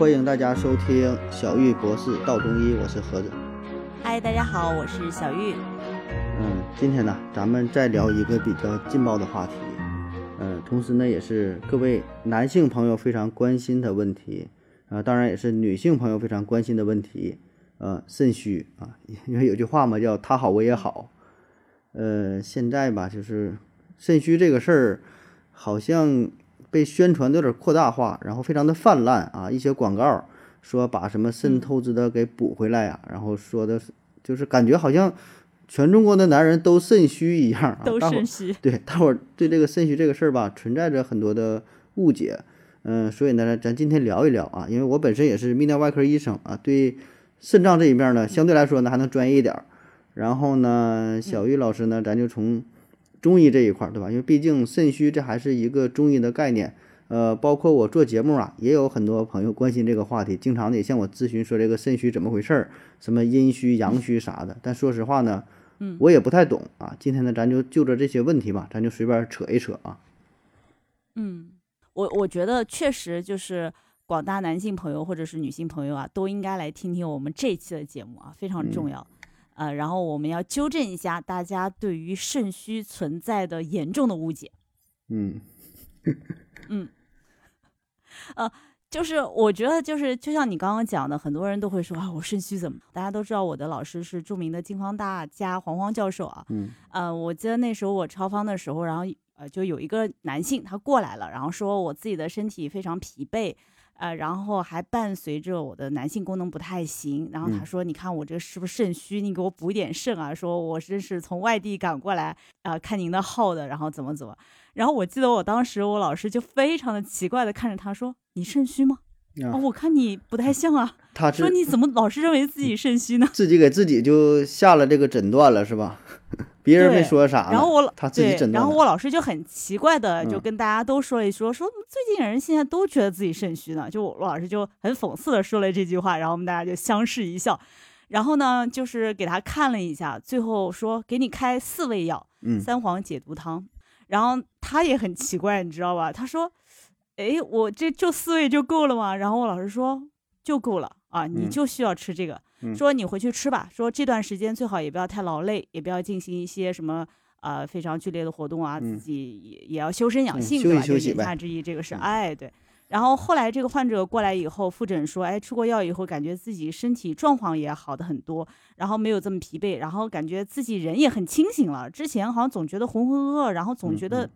欢迎大家收听小玉博士道中医，我是盒子。嗨，大家好，我是小玉。嗯，今天呢，咱们再聊一个比较劲爆的话题，嗯，同时呢，也是各位男性朋友非常关心的问题啊，当然也是女性朋友非常关心的问题，呃，肾虚啊，因为有句话嘛，叫他好我也好。呃，现在吧，就是肾虚这个事儿，好像被宣传的有点扩大化，然后非常的泛滥啊，一些广告说把什么肾透支的给补回来呀，然后说的是就是感觉好像全中国的男人都肾虚一样啊，都肾虚。对，大伙儿对这个肾虚这个事儿吧，存在着很多的误解。嗯，所以呢，咱今天聊一聊啊，因为我本身也是泌尿外科医生啊，对肾脏这一面呢，相对来说呢还能专业一点儿。然后呢，小玉老师呢，咱就从中医这一块儿，对吧？因为毕竟肾虚这还是一个中医的概念。呃，包括我做节目啊，也有很多朋友关心这个话题，经常的也向我咨询说这个肾虚怎么回事儿，什么阴虚、阳虚啥的。但说实话呢，嗯我也不太懂啊。今天呢，咱就就着这些问题吧，咱就随便扯一扯啊。嗯，我我觉得确实就是广大男性朋友或者是女性朋友啊，都应该来听听我们这一期的节目啊，非常重要。呃，然后我们要纠正一下大家对于肾虚存在的严重的误解。嗯 嗯，呃，就是我觉得就是就像你刚刚讲的，很多人都会说啊，我肾虚怎么？大家都知道我的老师是著名的金方大家黄黄教授啊。嗯呃，我记得那时候我超方的时候，然后呃就有一个男性他过来了，然后说我自己的身体非常疲惫。呃，然后还伴随着我的男性功能不太行，然后他嗯说：“你看我这个是不是肾虚？你给我补一点肾啊！”说我真是从外地赶过来啊、看您的号的，然后怎么怎么。然后我记得我当时我老师就非常的奇怪的看着他说：“你肾虚吗？啊哦，我看你不太像啊。他说你怎么老是认为自己肾虚呢？自己给自己就下了这个诊断了，是吧？别人没对说啥，然后我老他自己对诊断。然后我老师就很奇怪的就嗯跟大家都说了一说，说最近人现在都觉得自己肾虚呢。就我老师就很讽刺的说了这句话，然后我们大家就相视一笑。然后呢，就是给他看了一下，最后说给你开四味药，嗯三黄解毒汤。然后他也很奇怪，你知道吧？他说：“哎，我这就四味就够了吗？”然后我老师说：“就够了啊，你嗯就需要吃这个。嗯说你回去吃吧。说这段时间最好也不要太劳累，也不要进行一些什么呃非常剧烈的活动啊，嗯自己也也要修身养嗯性，休对吧？就言息休息呗下之意，这个是嗯哎对。然后后来这个患者过来以后复诊说，哎，吃过药以后感觉自己身体状况也好的很多，然后没有这么疲惫，然后感觉自己人也很清醒了。之前好像总觉得浑浑噩噩，然后总嗯觉得嗯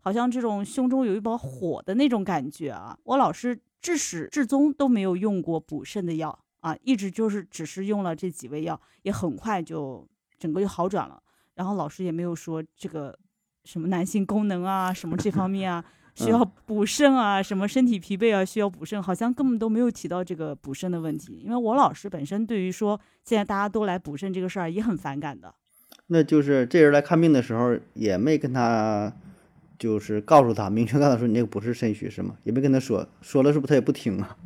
好像这种胸中有一把火的那种感觉啊。我老师至始至终都没有用过补肾的药啊，一直就是只是用了这几味药，也很快就整个就好转了。然后老师也没有说这个什么男性功能啊，什么这方面啊。需要补肾啊，什么身体疲惫啊，需要补肾，好像根本都没有提到这个补肾的问题。因为我老师本身对于说现在大家都来补肾这个事儿也很反感的。那就是这人来看病的时候，也没跟他，就是告诉他，明确告诉他说你这个不是肾虚是吗？也没跟他说，说了是不是他也不听啊？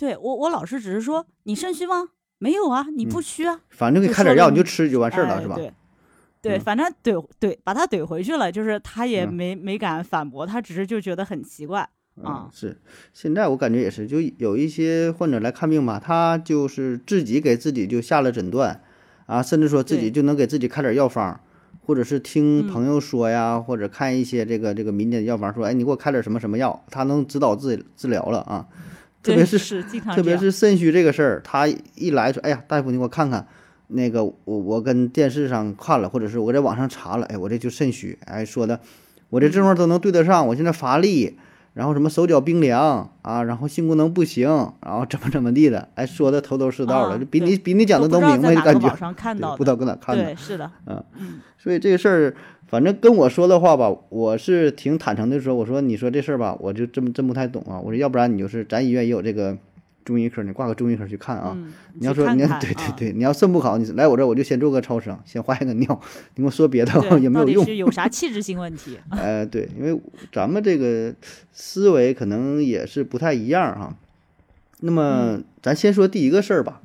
对我，我老师只是说你肾虚吗？没有啊，你不虚啊，反正给开点药你就吃就完事儿了，是吧？哎对，对，嗯反正怼怼把他怼回去了，就是他也嗯没、没敢反驳，他只是就觉得很奇怪啊嗯，。是，现在我感觉也是，就有一些患者来看病吧，他就是自己给自己就下了诊断，啊，甚至说自己就能给自己开点药方，或者是听嗯朋友说呀，或者看一些这个这个民间的药方说，哎，你给我开点什么什么药，他能指导治治疗了啊。特别是是经常特别是肾虚这个事儿，他一来说，哎呀，大夫你给我看看，那个我我跟电视上看了，或者是我在网上查了，哎，我这就肾虚，哎说的，我这症状都能对得上，我现在乏力，然后什么手脚冰凉啊，然后性功能不行，然后怎么怎么地的，哎说的头头是道的，啊比你比你讲的都明白，感觉不知道搁哪看。的对，，是的，嗯嗯。所以这个事儿，反正跟我说的话吧，我是挺坦诚的说，我说你说这事儿吧，我就真真不太懂啊。我说要不然你就是咱医院也有这个中医科，你挂个中医科去看啊。嗯，你要说你 对对对，你要肾不好，你来我这儿我就先做个超声，先化验个尿，你跟我说别的 也没有用。到底是有啥器质性问题？呃，对，因为咱们这个思维可能也是不太一样哈。那么咱先说第一个事儿吧，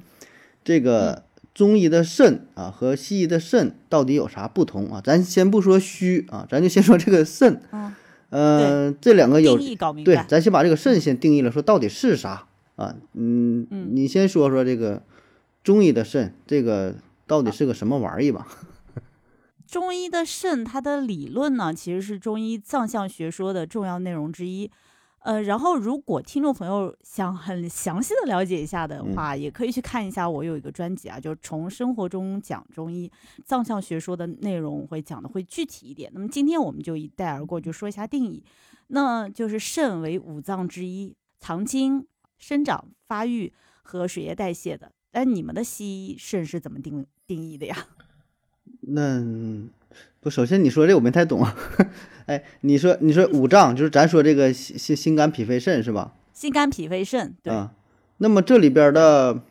这个中医的肾啊和西医的肾到底有啥不同啊？咱先不说虚啊，咱就先说这个肾。嗯，呃，这两个有对，咱先把这个肾先定义了，说到底是啥啊，嗯，嗯你先说说这个中医的肾，这个到底是个什么玩意儿吧？中医的肾，它的理论呢，其实是中医藏象学说的重要内容之一。呃，然后如果听众朋友想很详细的了解一下的话，也可以去看一下我有一个专辑啊，就是从生活中讲中医藏象学说的内容会讲的会具体一点。那么今天我们就一带而过，就说一下定义。那就是肾为五脏之一，藏精、生长、发育和水液代谢的。但你们的西医肾是怎么定定义的呀？那不，首先你说这我没太懂啊。哎，你说你说五脏就是咱说这个心心心肝脾肺肾是吧？心肝脾肺肾，对。啊，那么这里边的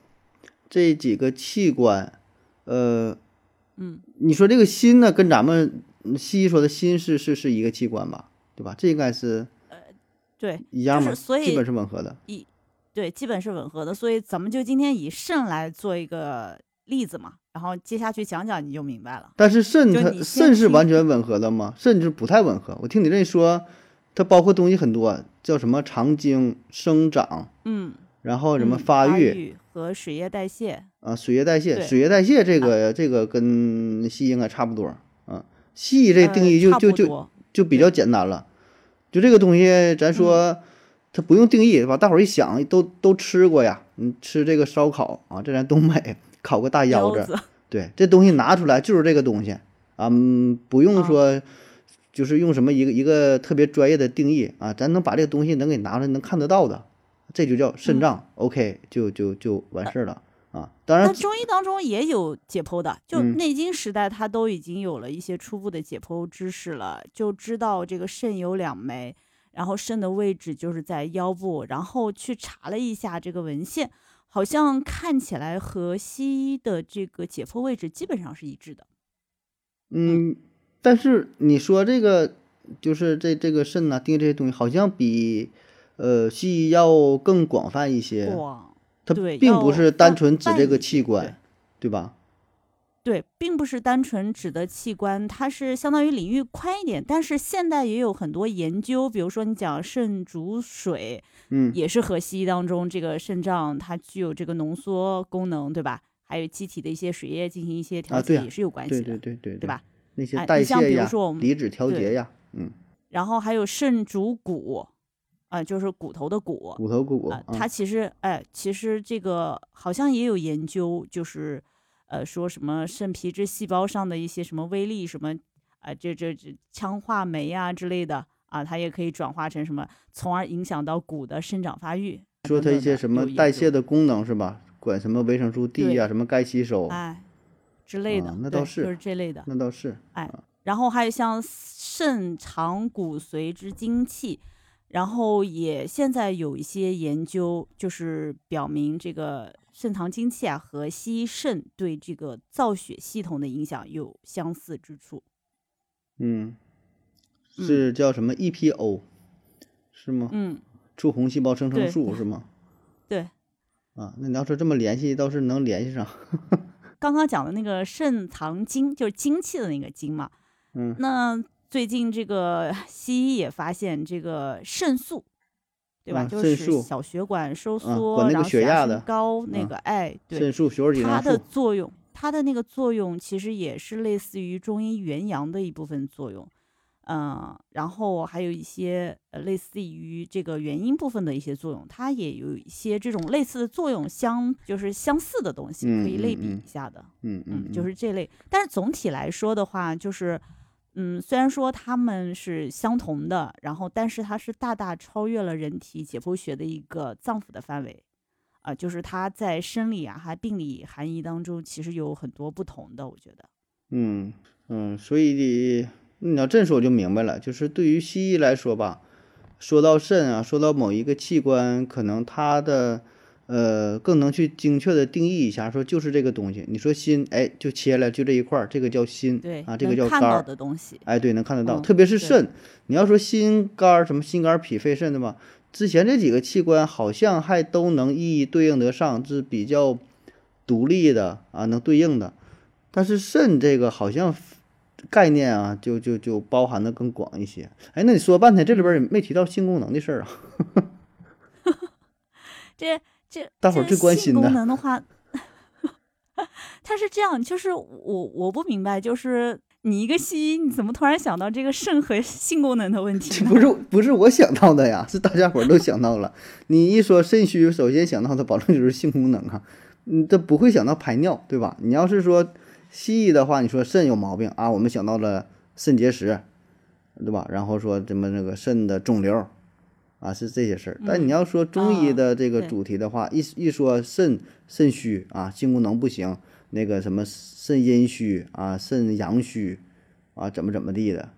这几个器官，呃，嗯，你说这个心呢，跟咱们西医说的心是是是一个器官吧？对吧？这应该是呃对，一样吗？所以基本是吻合的。一对，基本是吻合的，所以咱们就今天以肾来做一个例子嘛，然后接下去讲讲你就明白了。但是肾它肾是完全吻合的吗？肾就是不太吻合。我听你这一说，它包括东西很多，叫什么肠经、生长，嗯，然后什么嗯发育育和水液代谢，啊，水液代谢。水液代谢这个这个跟西医应该差不多啊。西医这呃定义就差就就就比较简单了，就这个东西，咱嗯说它不用定义，对吧？大伙儿一想都都吃过呀，你吃这个烧烤啊，这咱东北烤个大腰子，对，这东西拿出来就是这个东西。啊，嗯不用啊。说，就是用什么一个一个特别专业的定义啊，咱能把这个东西能给拿出来，能看得到的，这就叫肾脏、o k 就就就完事儿了啊。当然那，中医当中也有解剖的，就嗯。内经时代，它都已经有了一些初步的解剖知识了，就知道这个肾有两枚，然后肾的位置就是在腰部，然后去查了一下这个文献，好像看起来和西医的这个解剖位置基本上是一致的。嗯，但是你说这个就是这这个肾呐、定义这些东西，好像比呃西医要更广泛一些。它并不是单纯指这个器官，对吧？对，并不是单纯指的器官，它是相当于领域宽一点。但是现代也有很多研究，比如说你讲肾主水，嗯，也是和西医当中这个肾脏它具有这个浓缩功能，对吧？还有机体的一些水液进行一些调节，也是有关系对的，对对对对吧？？那些代哎你像比如说我、们离子调节呀，嗯，然后还有肾主骨，啊、就是骨头的骨，骨头骨啊、啊它其实哎，其实这个好像也有研究，就是呃说什么肾皮质细胞上的一些什么微粒什么啊、这这这羟化酶啊之类的啊，它也可以转化成什么，从而影响到骨的生长发育。说它一些什么代谢的功能是吧？管什么维生素 D 呀，对什么钙吸收，哎之类的，啊那倒是就是这类的。那倒是哎。然后还有像肾藏骨髓之精气，然后也现在有一些研究，就是表明这个肾藏精气啊和西医肾对这个造血系统的影响有相似之处。嗯，嗯是叫什么 EPO 是吗？嗯，促红细胞生成素是吗？对，啊，那你要说这么联系，倒是能联系上。刚刚讲的那个肾藏精，就是精气的那个精嘛。嗯，那最近这个西医也发现这个肾素。对吧？啊就是小血管收啊缩，然后血压高，那啊个哎，对，肾素、血它的，作用，它的那个作用其实也是类似于中医元阳的一部分作用，嗯、然后还有一些呃类似于这个元阴部分的一些作用，它也有一些这种类似的作用相就是相似的东西，可以类比一下的，嗯嗯，嗯，就是这类。但是总体来说的话，就是。嗯，虽然说它们是相同的，然后但是它是大大超越了人体解剖学的一个脏腑的范围，啊、就是它在生理啊还病理含义当中其实有很多不同的，我觉得。嗯嗯，所以你要这么说我就明白了，就是对于西医来说吧，说到肾啊，说到某一个器官，可能它的呃更能去精确的定义一下，说就是这个东西。你说心，哎，就切了，就这一块儿，这个叫心，对，啊，这个能看到叫肝儿，的东西，哎，对，能看得到，嗯特别是肾。你要说心肝儿什么心肝儿脾肺肾的吧，之前这几个器官好像还都能一一对应得上，是比较独立的啊，能对应的。但是肾这个好像概念啊，就就就包含的更广一些。哎，那你说半天，这里边儿也没提到性功能的事儿啊。这这大伙儿最关心的性功能的话，它是这样，就是我我不明白，就是你一个西医，你怎么突然想到这个肾和性功能的问题？这不是不是我想到的呀，是大家伙儿都想到了。你一说肾虚，首先想到的保证就是性功能啊，嗯，这不会想到排尿，对吧？你要是说西医的话，你说肾有毛病啊，我们想到了肾结石，对吧？然后说什么那个肾的肿瘤，啊，是这些事儿。但你嗯要说中医啊的这个主题的话，一一说肾肾虚啊，性功能不行，那个什么肾阴虚啊，肾阳虚啊，怎么怎么地的，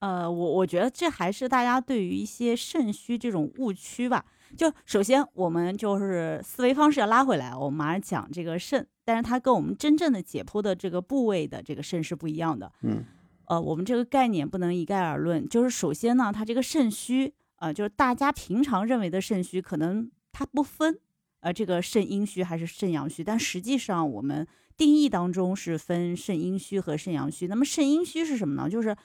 呃，我我觉得这还是大家对于一些肾虚这种误区吧。就首先我们就是思维方式要拉回来，我们马上讲这个肾，但是它跟我们真正的解剖的这个部位的这个肾是不一样的。嗯，呃，我们这个概念不能一概而论。就是首先呢，它这个肾虚，呃，就是大家平常认为的肾虚，可能它不分，呃，这个肾阴虚还是肾阳虚，但实际上我们定义当中是分肾阴虚和肾阳虚。那么肾阴虚是什么呢？就是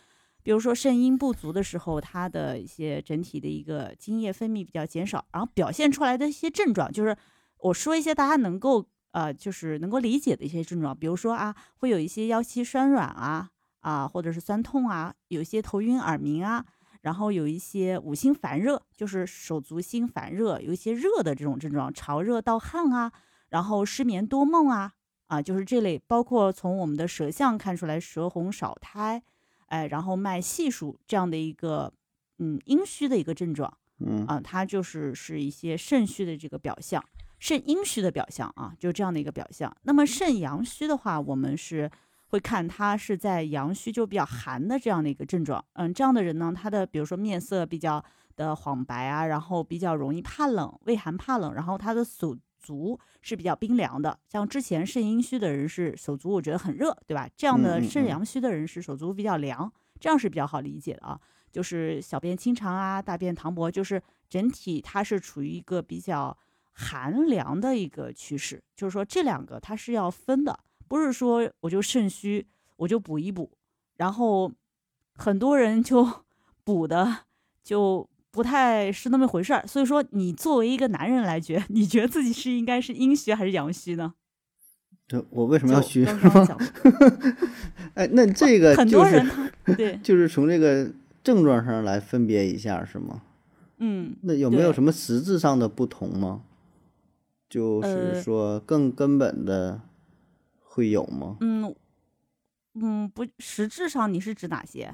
比如说肾阴不足的时候，它的一些整体的一个精液分泌比较减少，然后表现出来的一些症状，就是我说一些大家能够呃，就是能够理解的一些症状，比如说啊，会有一些腰膝酸软啊。啊，或者是酸痛啊，有一些头晕耳鸣啊，然后有一些五心烦热，就是手足心烦热，有一些热的这种症状，潮热盗汗啊，然后失眠多梦啊，啊，就是这类，包括从我们的舌象看出来舌红少苔，哎，然后脉细数这样的一个嗯阴虚的一个症状嗯啊，它就是是一些肾虚的这个表象，肾阴虚的表象啊，就这样的一个表象。那么肾阳虚的话，我们是。会看他是在阳虚就比较寒的这样的一个症状，嗯，这样的人呢，他的比如说面色比较的黄白啊，然后比较容易怕冷，畏寒怕冷，然后他的手足是比较冰凉的，像之前肾阴虚的人是手足我觉得很热，对吧？这样的肾阳虚的人是手足比较凉，这样是比较好理解的啊，就是小便清长啊，大便溏薄，就是整体它是处于一个比较寒凉的一个趋势，就是说这两个它是要分的。不是说我就肾虚，我就补一补，然后很多人就 补的就不太是那么回事儿。所以说，你作为一个男人来觉，你觉得自己是应该是阴虚还是阳虚呢？对我为什么要虚？哎，那这个很就是多人他对，就是从这个症状上来分别一下，是吗？嗯，那有没有什么实质上的不同吗？就是呃说更根本的会有吗？嗯嗯，不，实质上你是指哪些？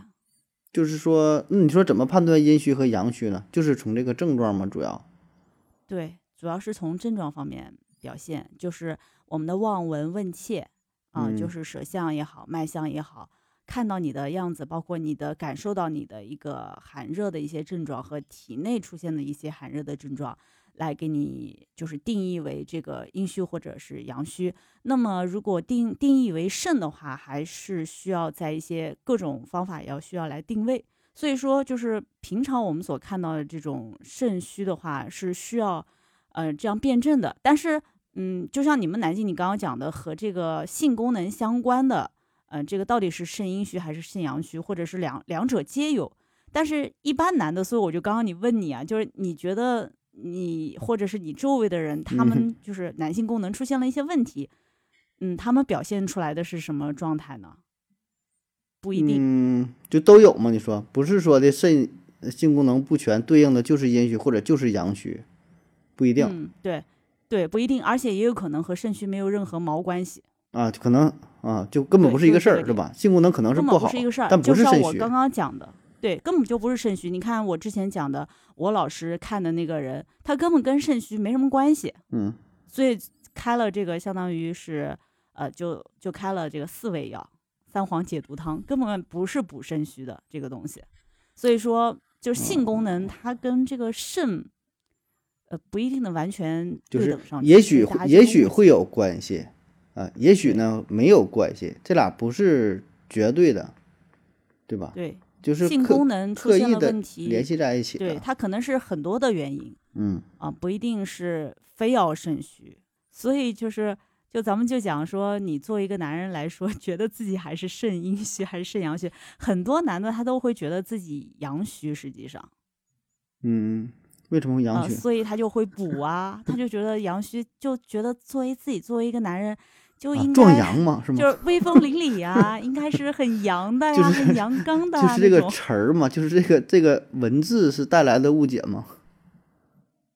就是说，那你说怎么判断阴虚和阳虚呢？就是从这个症状吗？主要对，主要是从症状方面表现，就是我们的望闻问切啊，就嗯是舌象也好，脉象也好，看到你的样子，包括你的感受到你的一个寒热的一些症状和体内出现的一些寒热的症状，来给你就是定义为这个阴虚或者是阳虚。那么如果定定义为肾的话，还是需要在一些各种方法要需要来定位。所以说，就是平常我们所看到的这种肾虚的话，是需要呃这样辩证的。但是，嗯，就像你们南京你刚刚讲的，和这个性功能相关的，呃，这个到底是肾阴虚还是肾阳虚，或者是两两者皆有。但是，一般男的，所以我就刚刚你问你啊，就是你觉得你或者是你周围的人，他们就是男性功能出现了一些问题，嗯，他们表现出来的是什么状态呢？不一定。嗯，就都有吗？你说不是说的肾性功能不全对应的就是阴虚或者就是阳虚，不一定、嗯，对，对，不一定，而且也有可能和肾虚没有任何毛关系，啊，可能啊就根本不是一个事儿，是吧？性功能可能是不好，不是一个事儿。但不是像肾虚。我刚刚讲的，对，根本就不是肾虚。你看我之前讲的，我老师看的那个人，他根本跟肾虚没什么关系，嗯所以开了这个相当于是，呃，就就开了这个四味药，三黄解毒汤，根本不是补肾虚的这个东西。所以说，就是性功能它跟这个肾，呃，不一定能完全就是对等上去。也许也许会有关系，啊，也许呢没有关系，这俩不是绝对的，对吧？对就是性功能出现了问题，联系在一起对，的。它可能是很多的原因嗯啊，不一定是非要肾虚。所以就是，就咱们就讲说，你作为一个男人来说，觉得自己还是肾阴虚还是肾阳虚，很多男的他都会觉得自己阳虚，实际上，嗯，为什么阳呃，虚？所以他就会补啊，他就觉得阳虚，就觉得作为自己作为一个男人，就啊应，壮、阳嘛，是吗？就是威风凛凛啊，应该是很阳的呀，就是很阳刚的、啊、就是这个。词儿嘛，就是这个这个文字是带来的误解吗。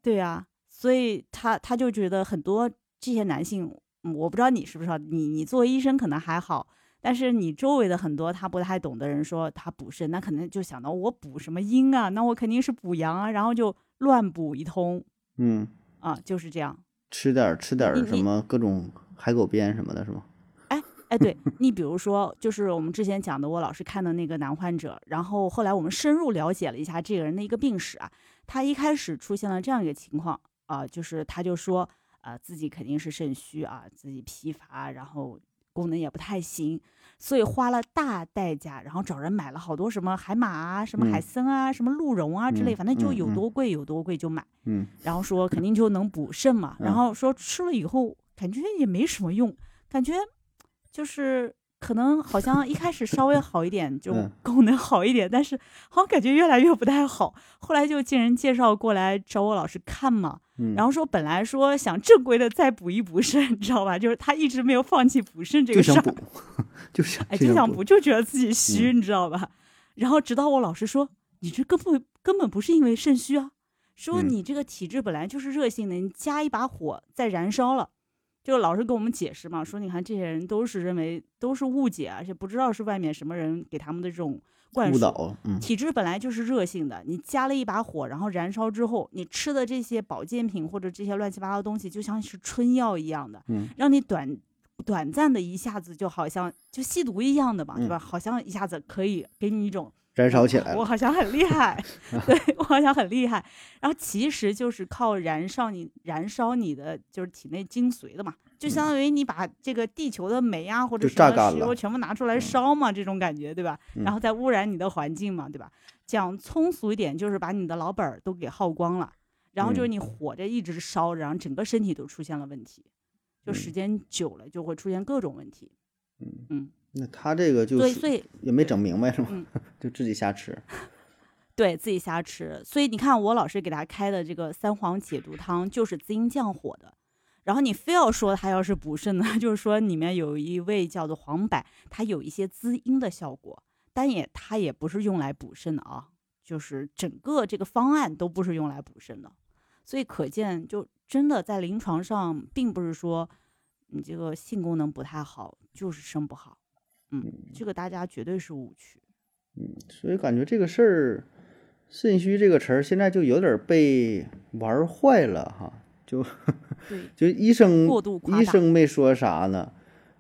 对啊，所以他他就觉得很多这些男性，嗯我不知道你是不是啊，你你作为医生可能还好，但是你周围的很多他不太懂的人说他补肾，那可能就想到我补什么阴啊，那我肯定是补阳啊，然后就乱补一通嗯，啊，就是这样。吃点儿吃点儿什么各种海狗鞭什么的，是吗？哎哎，对你比如说，就是我们之前讲的，我老师看的那个男患者，然后后来我们深入了解了一下这个人的一个病史啊，他一开始出现了这样一个情况啊、就是他就说啊、自己肯定是肾虚啊，自己疲乏，然后功能也不太行，所以花了大代价，然后找人买了好多什么海马啊、什么海嗯参啊、什么鹿茸啊之类，嗯反正就有多贵有多贵就买。嗯然后说肯定就能补肾嘛，然嗯后说吃了以后感觉也没什么用，感觉就是可能好像一开始稍微好一点，就嗯功能好一点，但是好像感觉越来越不太好。后来就经人介绍过来找我老师看嘛，嗯，然后说本来说想正规的再补一补肾，你知道吧？就是他一直没有放弃补肾这个事儿就想，补，就想哎，就想补补，，就觉得自己虚，你知道吧？然后直到我老师说，你这根本根本不是因为肾虚啊，说嗯你这个体质本来就是热性的，你加一把火再燃烧了。就老师跟我们解释嘛，说你看这些人都是认为都是误解，而且不知道是外面什么人给他们的这种灌嗯体质本来就是热性的，你加了一把火，然后燃烧之后，你吃的这些保健品或者这些乱七八糟的东西，就像是春药一样的，嗯让你短短暂的一下子就好像就吸毒一样的嘛，对吧？好像一下子可以给你一种燃烧起来了，我好像很厉害，对我好像很厉害。然后其实就是靠燃烧你燃烧你的就是体内精髓的嘛，就相当于你把这个地球的煤啊或者什么石油全部拿出来烧嘛，这种感觉对吧？然后再污染你的环境嘛，对吧？讲通俗一点，就是把你的老本儿都给耗光了，然后就是嗯你火着一直烧，然后整个身体都出现了问题，就嗯时间久了就会出现各种问题。嗯，那他这个就是所以也没整明白是吗嗯？就自己瞎吃，对自己瞎吃。所以你看，我老师给他开的这个三黄解毒汤就是滋阴降火的。然后你非要说它要是补肾呢，就是说里面有一味叫做黄柏，它有一些滋阴的效果，但也它也不是用来补肾的啊，就是整个这个方案都不是用来补肾的。所以可见，就真的在临床上，并不是说你这个性功能不太好，就是肾不好。嗯，这个大家绝对是误区。嗯所以感觉这个事儿，肾虚这个词儿现在就有点儿被玩儿坏了哈，就对，就医生过度医生没说啥呢，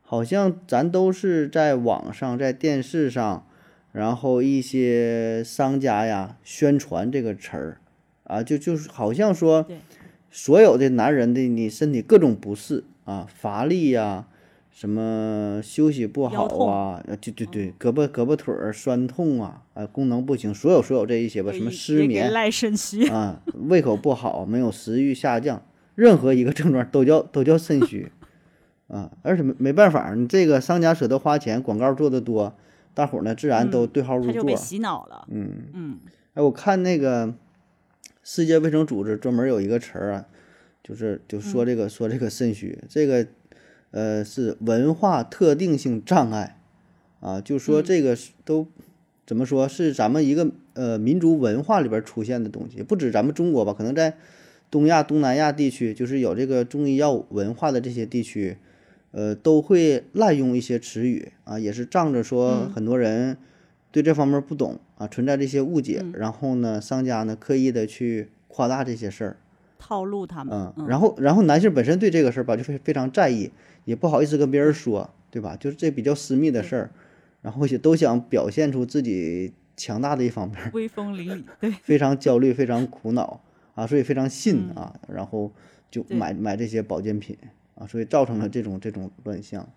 好像咱都是在网上、在电视上，然后一些商家呀宣传这个词儿啊，就就是好像说对，所有的男人的你身体各种不适啊，乏力呀、什么休息不好啊，呃对对对，胳膊胳膊腿儿酸痛啊，啊功能不行，所有所有这一些吧，什么失眠赖肾虚。啊，胃口不好，没有食欲下降，任何一个症状都叫都叫肾虚 啊，而且没没办法，你这个商家舍得花钱，广告做的多，大伙儿呢自然都嗯对号入座他就被。洗脑了。嗯，嗯哎，我看那个世界卫生组织专门有一个词儿啊，就是就说嗯这个、说这个肾虚，这个呃是文化特定性障碍啊，就说嗯。这个是都怎么说是咱们一个呃民族文化里边儿出现的东西，不止咱们中国吧，可能在东亚、东南亚地区，就是有这个中医药文化的这些地区，呃，都会滥用一些词语啊，也是仗着说嗯。很多人对这方面不懂啊，存在这些误解，嗯。然后呢，商家呢刻意的去夸大这些事儿，套路他们。嗯，然后然后男性本身对这个事儿吧就非非常在意，也不好意思跟别人说，对吧？就是这比较私密的事儿，然后也都想表现出自己强大的一方面，威风凛凛，对非常焦虑，非常苦恼啊，所以非常信嗯啊，然后就买买这些保健品啊，所以造成了这种这种乱象。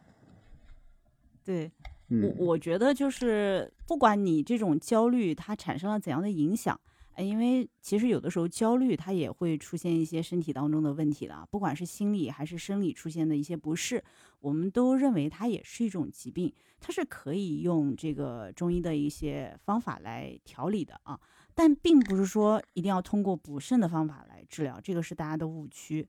对。我嗯我觉得就是不管你这种焦虑它产生了怎样的影响，哎，因为其实有的时候焦虑它也会出现一些身体当中的问题的，不管是心理还是生理出现的一些不适，我们都认为它也是一种疾病，它是可以用这个中医的一些方法来调理的啊。但并不是说一定要通过补肾的方法来治疗，这个是大家的误区。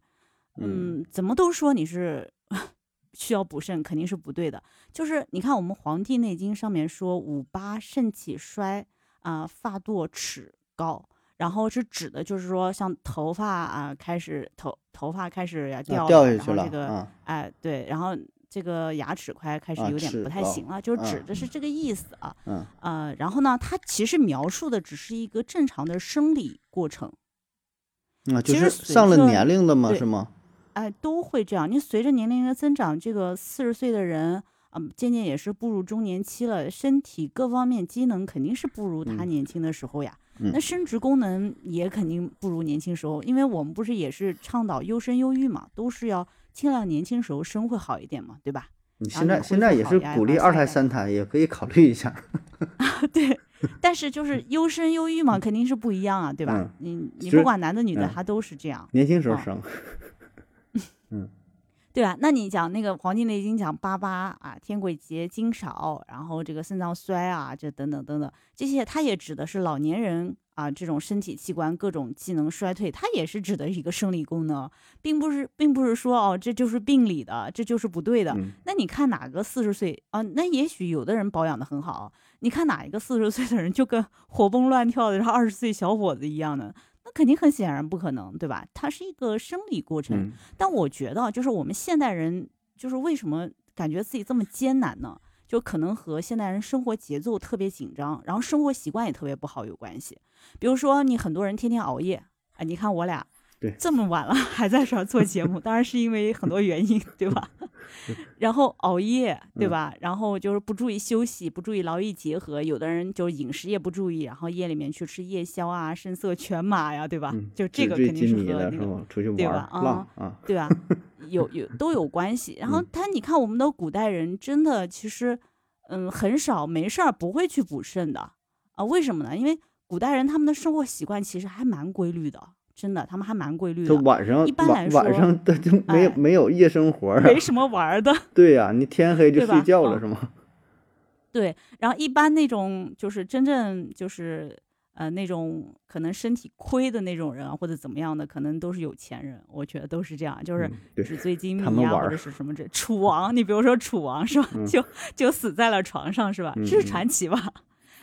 嗯，怎么都说你是 需要补肾，肯定是不对的。就是你看我们《黄帝内经》上面说五八肾气衰啊，发堕齿高，然后是指的就是说像头发啊开始头头发开始要掉掉下去了，然后这个哎对，然后。这个牙齿快开始有点不太行了，就是指的是这个意思啊。嗯。呃，然后呢，它其实描述的只是一个正常的生理过程。啊，就是上了年龄的嘛？是吗？哎，都会这样。你随着年龄的增长，这个四十岁的人，嗯，渐渐也是步入中年期了，身体各方面机能肯定是不如他年轻的时候呀。嗯。那生殖功能也肯定不如年轻时候，因为我们不是也是倡导优生优育嘛，都是要。尽量年轻时候生会好一点嘛，对吧？你现在现在也是鼓励二胎三胎，也可以考虑一下。对，但是就是优生优育嘛，肯定是不一样啊，对吧？你你不管男的女的，他都是这样。年轻时候生。嗯。对吧？那你讲那个《黄帝内经》讲八八啊，天癸竭，精少，然后这个肾脏衰啊，这等等等等，这些它也指的是老年人啊，这种身体器官各种机能衰退，它也是指的一个生理功能，并不是，并不是说哦，这就是病理的，这就是不对的。那你看哪个四十岁啊？那也许有的人保养的很好，你看哪一个四十岁的人就跟 活蹦乱跳的，然后二十岁小伙子一样的。肯定很显然不可能，对吧？它是一个生理过程。但我觉得，就是我们现代人，就是为什么感觉自己这么艰难呢？就可能和现代人生活节奏特别紧张，然后生活习惯也特别不好有关系。比如说，你很多人天天熬夜，哎，你看我俩。对，这么晚了 还在这儿做节目，当然是因为很多原因，对吧？然后熬夜，对吧？然后就是不注意休息，不注意劳逸结合，有的人就饮食也不注意，然后夜里面去吃夜宵啊、声色犬马呀，对吧？就这个肯定是和那个对吧？啊，对吧？有有都有关系。然后他，你看我们的古代人真的其实，嗯，很少没事儿不会去补肾的啊？为什么呢？因为古代人他们的生活习惯其实还蛮规律的。真的，他们还蛮规律的。晚上一般来说，晚上他就没有没有夜生活啊，没什么玩的。对呀，你天黑就睡觉了是吗？对，然后一般那种就是真正就是呃那种可能身体亏的那种人啊，或者怎么样的，可能都是有钱人。我觉得都是这样，就是纸醉金迷啊，或者是什么这楚王，你比如说楚王是吧？就就死在了床上是吧？这是传奇吧？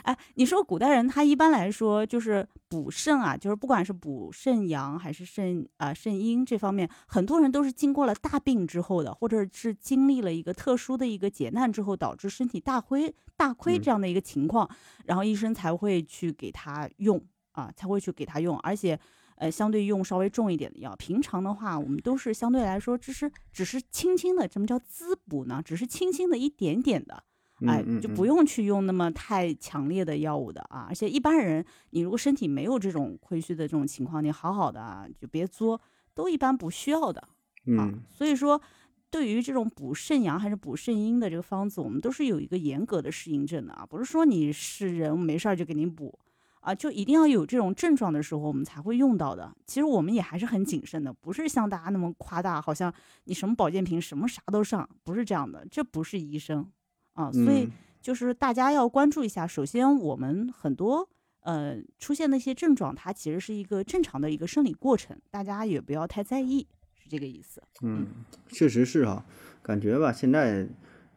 哎，你说古代人他一般来说就是补肾啊，就是不管是补肾阳还是肾啊肾阴这方面，很多人都是经过了大病之后的，或者是经历了一个特殊的一个劫难之后，导致身体大亏大亏这样的一个情况，然后医生才会去给他用啊，才会去给他用，而且呃相对用稍微重一点的药。平常的话，我们都是相对来说只是只是轻轻的，什么叫滋补呢？只是轻轻的一点点的。哎，就不用去用那么太强烈的药物的啊！而且一般人，你如果身体没有这种亏虚的这种情况，你好好的啊，就别作，都一般不需要的啊。所以说，对于这种补肾阳还是补肾阴的这个方子，我们都是有一个严格的适应症的啊，不是说你是人没事儿就给你补啊，就一定要有这种症状的时候我们才会用到的。其实我们也还是很谨慎的，不是像大家那么夸大，好像你什么保健品什么啥都上，不是这样的，这不是医生。啊，所以就是大家要关注一下。首先，我们很多呃出现的一些症状，它其实是一个正常的一个生理过程，大家也不要太在意，是这个意思。嗯，确实是哈，感觉吧，现在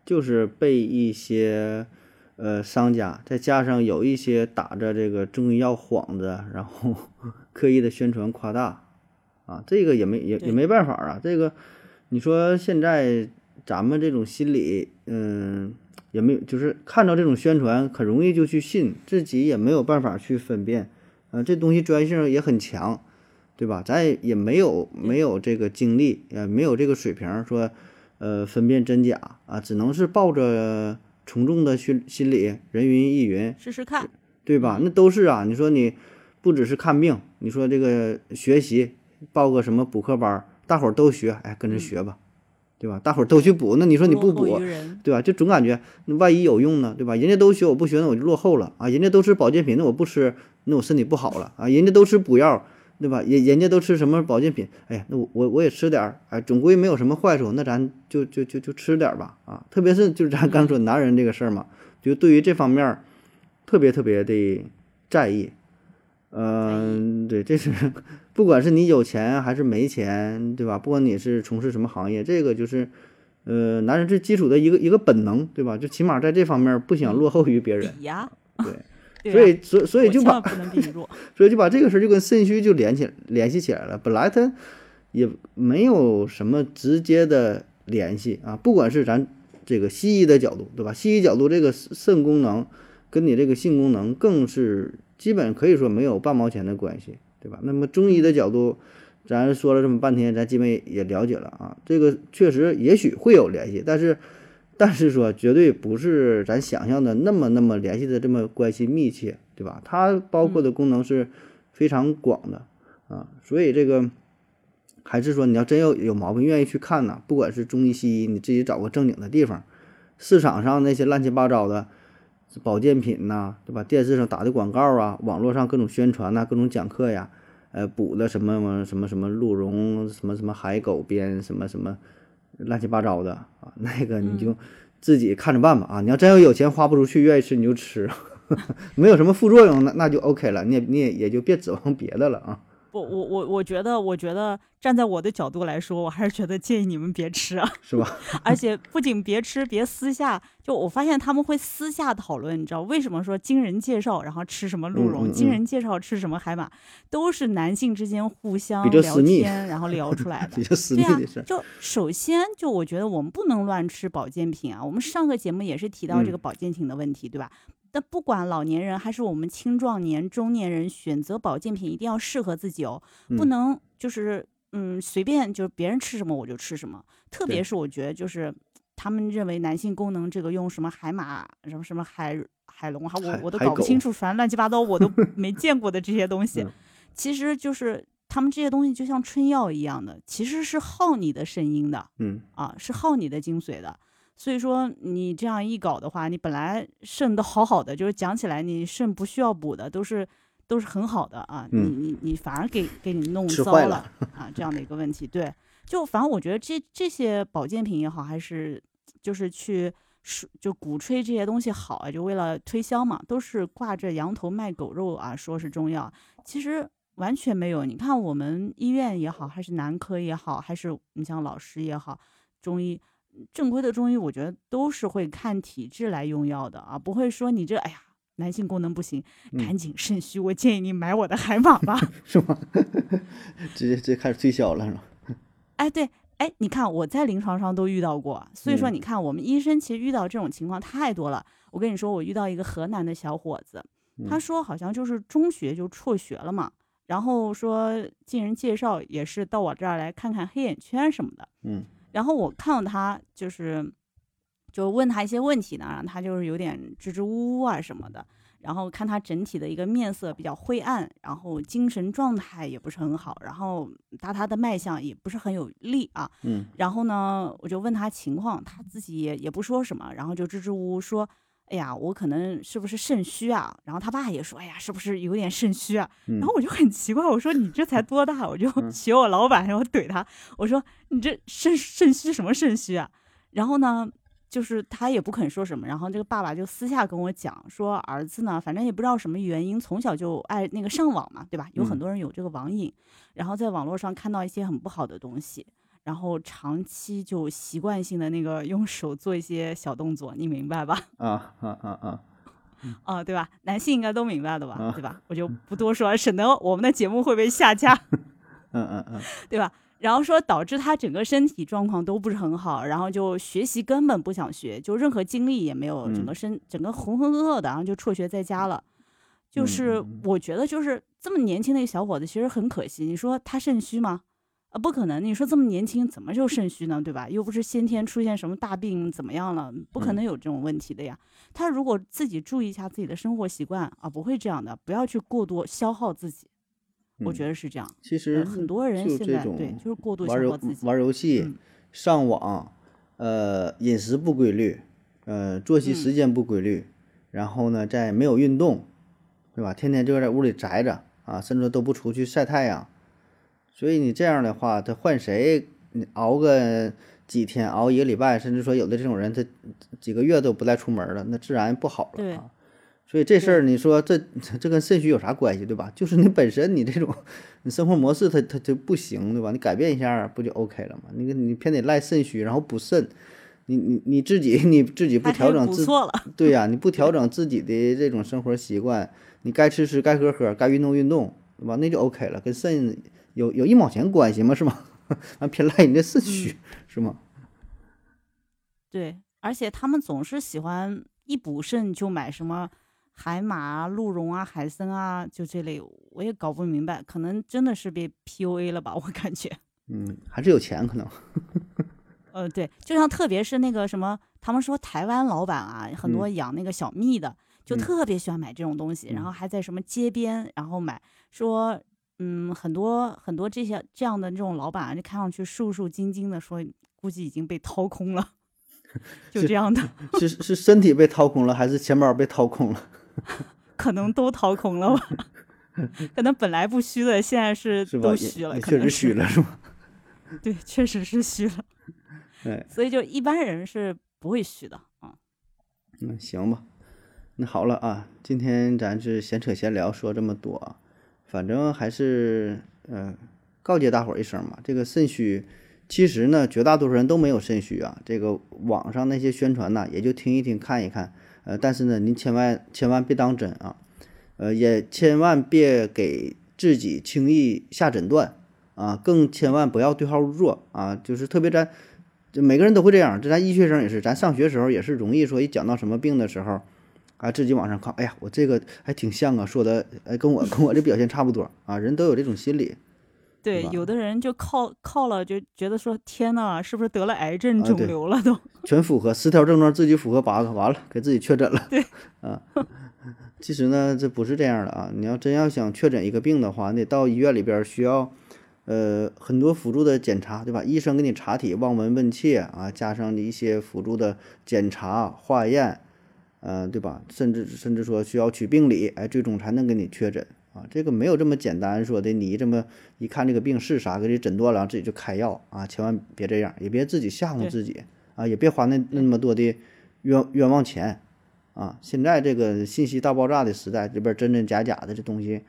就是被一些呃商家，再加上有一些打着这个中医药幌子，然后 刻意的宣传夸大啊，这个也没也也没办法啊。这个你说现在咱们这种心理，嗯。也没有，就是看到这种宣传，很容易就去信，自己也没有办法去分辨，啊，这东西专业性也很强，对吧？咱也没有没有这个精力，也没有这个水平，说，呃，分辨真假啊，只能是抱着从众的心心理，人云亦云，试试看，对吧？那都是啊，你说你不只是看病，你说这个学习，报个什么补课班，大伙儿都学，哎，跟着学吧。对吧？大伙儿都去补，那你说你不补，对吧？就总感觉那万一有用呢，对吧？人家都学，我不学，那我就落后了啊！人家都吃保健品，那我不吃，那我身体不好了啊！人家都吃补药，对吧？人人家都吃什么保健品？哎呀，那我我我也吃点儿，哎，总归没有什么坏处，那咱就就就就吃点儿吧啊！特别是就是咱刚说男人这个事儿嘛，就对于这方面特别特别的在意嗯、对，这是不管是你有钱还是没钱，对吧？不管你是从事什么行业，这个就是呃男人最基础的一个一个本能，对吧？就起码在这方面不想落后于别人。比呀，对，所以所所以就把。所以就把这个事儿就跟肾虚就联系联系起来了。本来它也没有什么直接的联系啊，不管是咱这个西医的角度，对吧？西医角度这个肾肾功能跟你这个性功能更是基本可以说没有半毛钱的关系，对吧？那么中医的角度，咱说了这么半天，咱基本也了解了啊，这个确实也许会有联系，但是。但是说绝对不是咱想象的那么那么联系的这么关系密切，对吧？它包括的功能是非常广的啊，所以这个还是说你要真有有毛病，愿意去看呢，不管是中医西医，你自己找个正经的地方，市场上那些乱七八糟的保健品呐、对吧？电视上打的广告啊，网络上各种宣传呐、各种讲课呀，呃，补的什么什么什么鹿茸，什么什么海狗鞭，什么什么乱七八糟的啊，那个你就自己看着办吧啊！你要真要有钱花不出去，愿意吃你就吃，没有什么副作用，那那就 OK 了，你也你也也就别指望别的了啊。不，我我我觉得，我觉得站在我的角度来说，我还是觉得建议你们别吃啊。是吧？而且不仅别吃，别私下，就我发现他们会私下讨论，你知道为什么说经人介绍，然后吃什么鹿茸，嗯嗯嗯经人介绍吃什么海马，都是男性之间互相聊天，然后聊 出来的比。较私对啊密的事儿。，就首先就我觉得我们不能乱吃保健品啊。我们上个节目也是提到这个嗯保健品的问题，对吧？但不管老年人还是我们青壮年、中年人，选择保健品一定要适合自己哦，不嗯能就是嗯随便就是别人吃什么我就吃什么。特别是我觉得就是他们认为男性功能这个用什么海马、什么什么海海龙，还我我都搞不清楚，反正乱七八糟我都 没见过的这些东西嗯，其实就是他们这些东西就像春药一样的，其实是耗你的肾阴的嗯，啊，是耗你的精髓的。所以说你这样一搞的话，你本来肾都好好的，就是讲起来你肾不需要补的，都是都是很好的啊，你嗯你你反而给给你弄糟了啊，这样的一个问题。对，就反正我觉得这这些保健品也好，还是就是去说就鼓吹这些东西好啊，就为了推销嘛，都是挂着羊头卖狗肉啊，说是中药，其实完全没有。你看我们医院也好，还是男科也好，还是你像老师也好，中医正规的中医，我觉得都是会看体质来用药的啊，不会说你这哎呀。男性功能不行，嗯赶紧肾虚，我建议你买我的海马吧。是吗？直接直接开始推销了是吗？哎，对，哎，你看我在临床上都遇到过，所以说嗯你看我们医生其实遇到这种情况太多了。我跟你说，我遇到一个河南的小伙子，他嗯说好像就是中学就辍学了嘛，然后说经人介绍也是到我这儿来看看黑眼圈什么的，嗯然后我看到他就是就问他一些问题呢，然后他就是有点支支吾吾啊什么的。然后看他整体的一个面色比较灰暗，然后精神状态也不是很好，然后搭他的脉象也不是很有力啊。嗯然后呢，我就问他情况，他自己也也不说什么，然后就支支吾吾说：“哎呀，我可能是不是肾虚啊？”然后他爸也说：“哎呀，是不是有点肾虚啊？”嗯然后我就很奇怪，我说：“你这才多大？”我就嗯学我老板，然后怼他，我说：“你这肾肾虚什么肾虚啊？”然后呢，就是他也不肯说什么，然后这个爸爸就私下跟我讲说，儿子呢，反正也不知道什么原因，从小就爱那个上网嘛，对吧？有很嗯多人有这个网瘾，然后在网络上看到一些很不好的东西，然后长期就习惯性的那个用手做一些小动作，你明白吧？啊啊啊啊，啊，对吧？男性应该都明白的吧？啊对吧？我就不多说了，省得我们的节目会被下架。嗯嗯嗯对吧？然后说导致他整个身体状况都不是很好，然后就学习根本不想学，就任何精力也没有，整个身、整个浑浑噩噩的，然后就辍学在家了。就是我觉得就是这么年轻的一个小伙子，其实很可惜。你说他肾虚吗？啊，不可能！你说这么年轻怎么就肾虚呢？对吧？又不是先天出现什么大病怎么样了，不可能有这种问题的呀。他如果自己注意一下自己的生活习惯啊，不会这样的，不要去过多消耗自己。我觉得得是这样。其实呃很多人现在对就是过度消耗自己。玩游戏嗯、上网，呃，饮食不规律，呃，作息嗯时间不规律，然后呢，再没有运动，对吧？天天就在屋里宅着啊，甚至都不出去晒太阳。所以你这样的话，他换谁，你熬个几天，熬一个礼拜，甚至说有的这种人，他几个月都不带出门了，那自然不好了啊。所以这事儿你说这 这跟肾虚有啥关系，对吧？就是你本身你这种你生活模式它它就不行，对吧？你改变一下不就 OK 了吗？你你偏得赖肾虚，然后补肾，你你你自己 你自己不调整自对呀，你不调整自己的这种生活习惯，你该吃吃，该喝喝，该运动运动，对吧？那就 OK 了，跟肾有有一毛钱关系吗？是吗？完偏赖你这四驱是吗？对，而且他们总是喜欢一补肾就买什么。海马啊、鹿茸啊、海参啊，就这类，我也搞不明白，可能真的是被 PUA 了吧？我感觉，嗯，还是有钱可能。呃，对，就像特别是那个什么，他们说台湾老板啊，很多养那个小蜜的，就特别喜欢买这种东西，然后还在什么街边，然后买，说，嗯，很多很多这些这样的这种老板啊，就看上去瘦瘦精精的，说估计已经被掏空了，就这样的。是是身体被掏空了，还是钱包被掏空了？可能都掏空了吧？可能本来不虚的，现在是都虚了，确实虚了，是吗？对，确实是虚了。对，所以就一般人是不会虚的啊。嗯，行吧。那好了啊，今天咱是闲扯闲聊，说这么多，反正还是嗯，告诫大伙儿一声嘛。这个肾虚，其实呢，绝大多数人都没有肾虚啊。这个网上那些宣传呢，也就听一听，看一看。呃，但是呢，您千万千万别当真啊，呃，也千万别给自己轻易下诊断啊，更千万不要对号入座啊，就是特别咱，就每个人都会这样，这咱医学生也是，咱上学时候也是容易说一讲到什么病的时候，啊，自己往上靠，哎呀，我这个还挺像啊，说的，哎，跟我跟我这表现差不多啊，人都有这种心理。对，有的人就靠靠了，就觉得说天呐，是不是得了癌症肿瘤了都？全符合十条症状，自己符合八个，完了给自己确诊了。对，啊，其实呢，这不是这样的啊。你要真要想确诊一个病的话，你得到医院里边需要，呃，很多辅助的检查，对吧？医生给你查体、望闻问切啊，加上一些辅助的检查、化验，呃，对吧？甚至甚至说需要取病理，哎，最终才能给你确诊。啊，这个没有这么简单说的，你这么一看这个病是啥，给你诊断了，自己就开药啊，千万别这样，也别自己吓唬自己啊，也别花那那么多的冤冤枉钱啊。现在这个信息大爆炸的时代，这边真真假假的这东西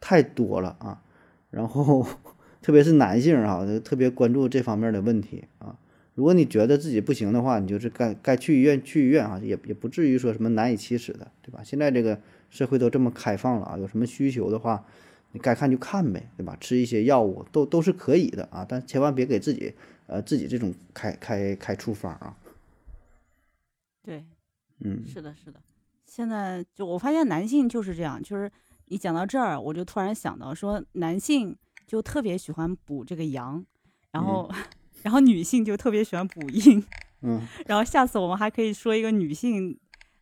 太多了啊。然后 特别是男性啊，特别关注这方面的问题啊。如果你觉得自己不行的话，你就是该该去医院去医院啊，也也不至于说什么难以启齿的，对吧？现在这个。社会都这么开放了啊，有什么需求的话，你该看就看呗，对吧？吃一些药物都都是可以的啊，但千万别给自己呃自己这种开开开处方啊。对，嗯，是的，是的。现在就我发现男性就是这样，就是你讲到这儿，我就突然想到说，男性就特别喜欢补这个阳，然后然后女性就特别喜欢补阴，嗯，然后下次我们还可以说一个女性。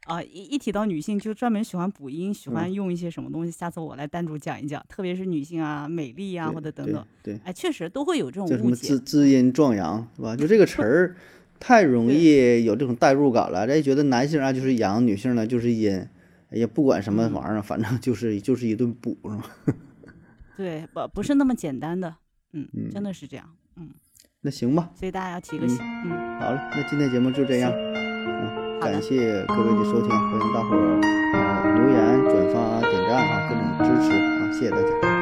啊，一一提到女性，就专门喜欢补阴，喜欢用一些什么东西。下次我来单独讲一讲，特别是女性啊，美丽啊，或者等等。对，哎，确实都会有这种误解。滋滋阴壮阳是吧？就这个词儿，太容易有这种代入感了。人家觉得男性啊就是阳，女性呢就是阴。哎呀，不管什么玩意儿，反正就是就是一顿补，是吗？对，不不是那么简单的。嗯，真的是这样。嗯，那行吧。所以大家要提个醒。嗯，好了，那今天节目就这样。嗯感谢各位的收听，欢迎大伙儿呃留言、转发、点赞啊，各种支持啊，谢谢大家。